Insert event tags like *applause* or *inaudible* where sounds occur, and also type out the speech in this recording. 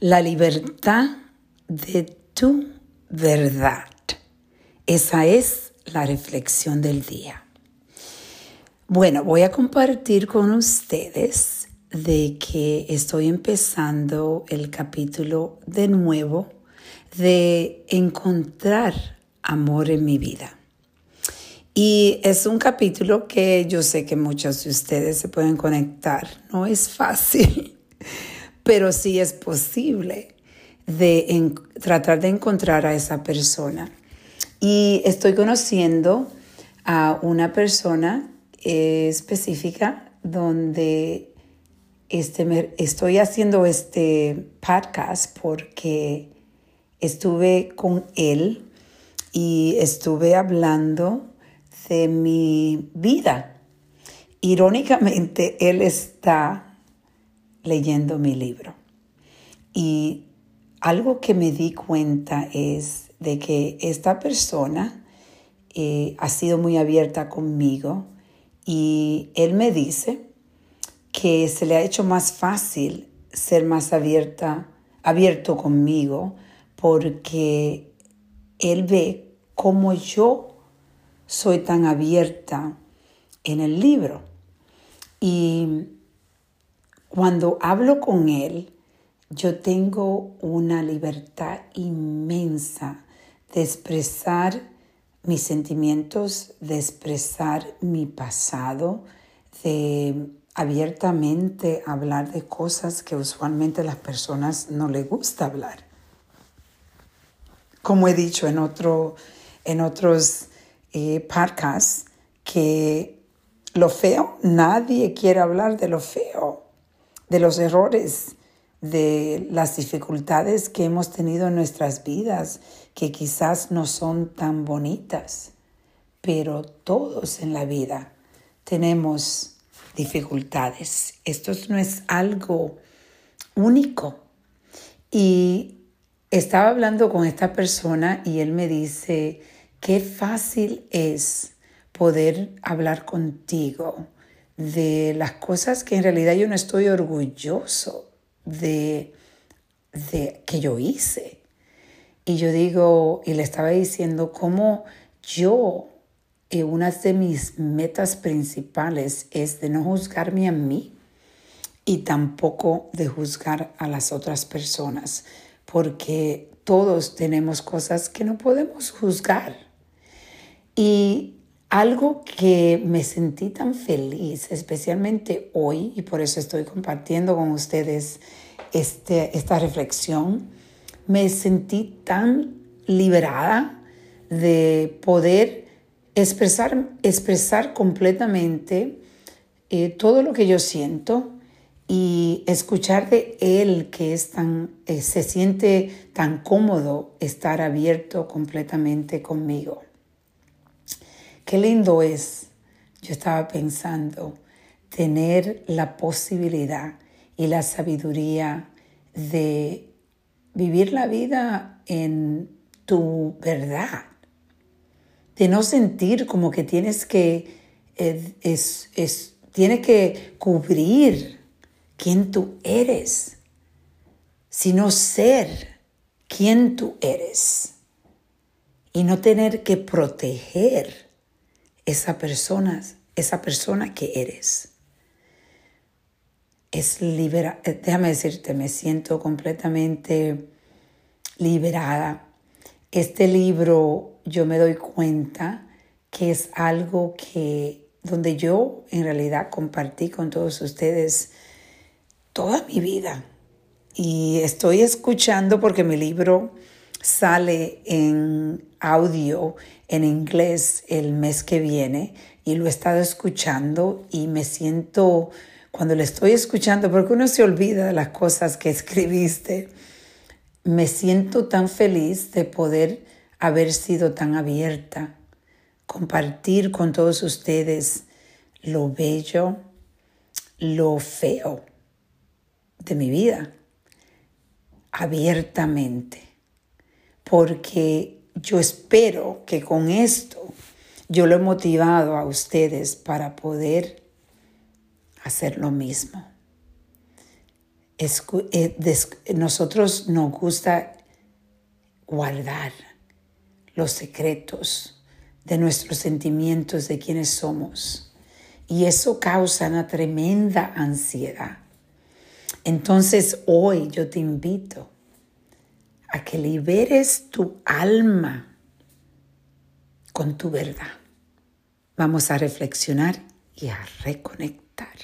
La libertad de tu verdad. Esa es la reflexión del día. Bueno, voy a compartir con ustedes de que estoy empezando el capítulo de nuevo de encontrar amor en mi vida. Y es un capítulo que yo sé que muchos de ustedes se pueden conectar. No es fácil, *laughs* pero sí es posible de tratar de encontrar a esa persona. Y estoy conociendo a una persona eh, específica donde este, estoy haciendo este podcast porque estuve con él y estuve hablando de mi vida. Irónicamente, él está leyendo mi libro. Y algo que me di cuenta es de que esta persona eh, ha sido muy abierta conmigo y él me dice que se le ha hecho más fácil ser más abierta, abierto conmigo porque él ve cómo yo soy tan abierta en el libro. Y cuando hablo con él, yo tengo una libertad inmensa de expresar mis sentimientos, de expresar mi pasado, de abiertamente hablar de cosas que usualmente a las personas no les gusta hablar. Como he dicho en, otro, en otros eh, podcasts, que lo feo, nadie quiere hablar de lo feo, de los errores, de las dificultades que hemos tenido en nuestras vidas, que quizás no son tan bonitas, pero todos en la vida tenemos dificultades. Esto no es algo único. Y estaba hablando con esta persona y él me dice, qué fácil es poder hablar contigo de las cosas que en realidad yo no estoy orgulloso de, de que yo hice. Y yo digo, y le estaba diciendo cómo yo, eh, una de mis metas principales es de no juzgarme a mí y tampoco de juzgar a las otras personas, porque todos tenemos cosas que no podemos juzgar. Y algo que me sentí tan feliz, especialmente hoy, y por eso estoy compartiendo con ustedes este, esta reflexión, me sentí tan liberada de poder expresar, expresar completamente eh, todo lo que yo siento y escuchar de él que es tan, eh, se siente tan cómodo estar abierto completamente conmigo. Qué lindo es, yo estaba pensando, tener la posibilidad y la sabiduría de vivir la vida en tu verdad, de no sentir como que tienes que, eh, es, es, que cubrir quién tú eres, sino ser quién tú eres y no tener que proteger esa persona, esa persona que eres. Es libera, eh, déjame decirte, me siento completamente liberada. Este libro yo me doy cuenta que es algo que donde yo en realidad compartí con todos ustedes toda mi vida. Y estoy escuchando porque mi libro sale en audio en inglés el mes que viene y lo he estado escuchando y me siento, cuando lo estoy escuchando, porque uno se olvida de las cosas que *laughs* escribiste, me siento tan feliz de poder haber sido tan abierta, compartir con todos ustedes lo bello, lo feo de mi vida, abiertamente porque yo espero que con esto yo lo he motivado a ustedes para poder hacer lo mismo. eh, nosotros nos gusta guardar los secretos de nuestros sentimientos, de quienes somos. Y eso causa una tremenda ansiedad. Entonces hoy yo te invito a que liberes tu alma con tu verdad. Vamos a reflexionar y a reconectar.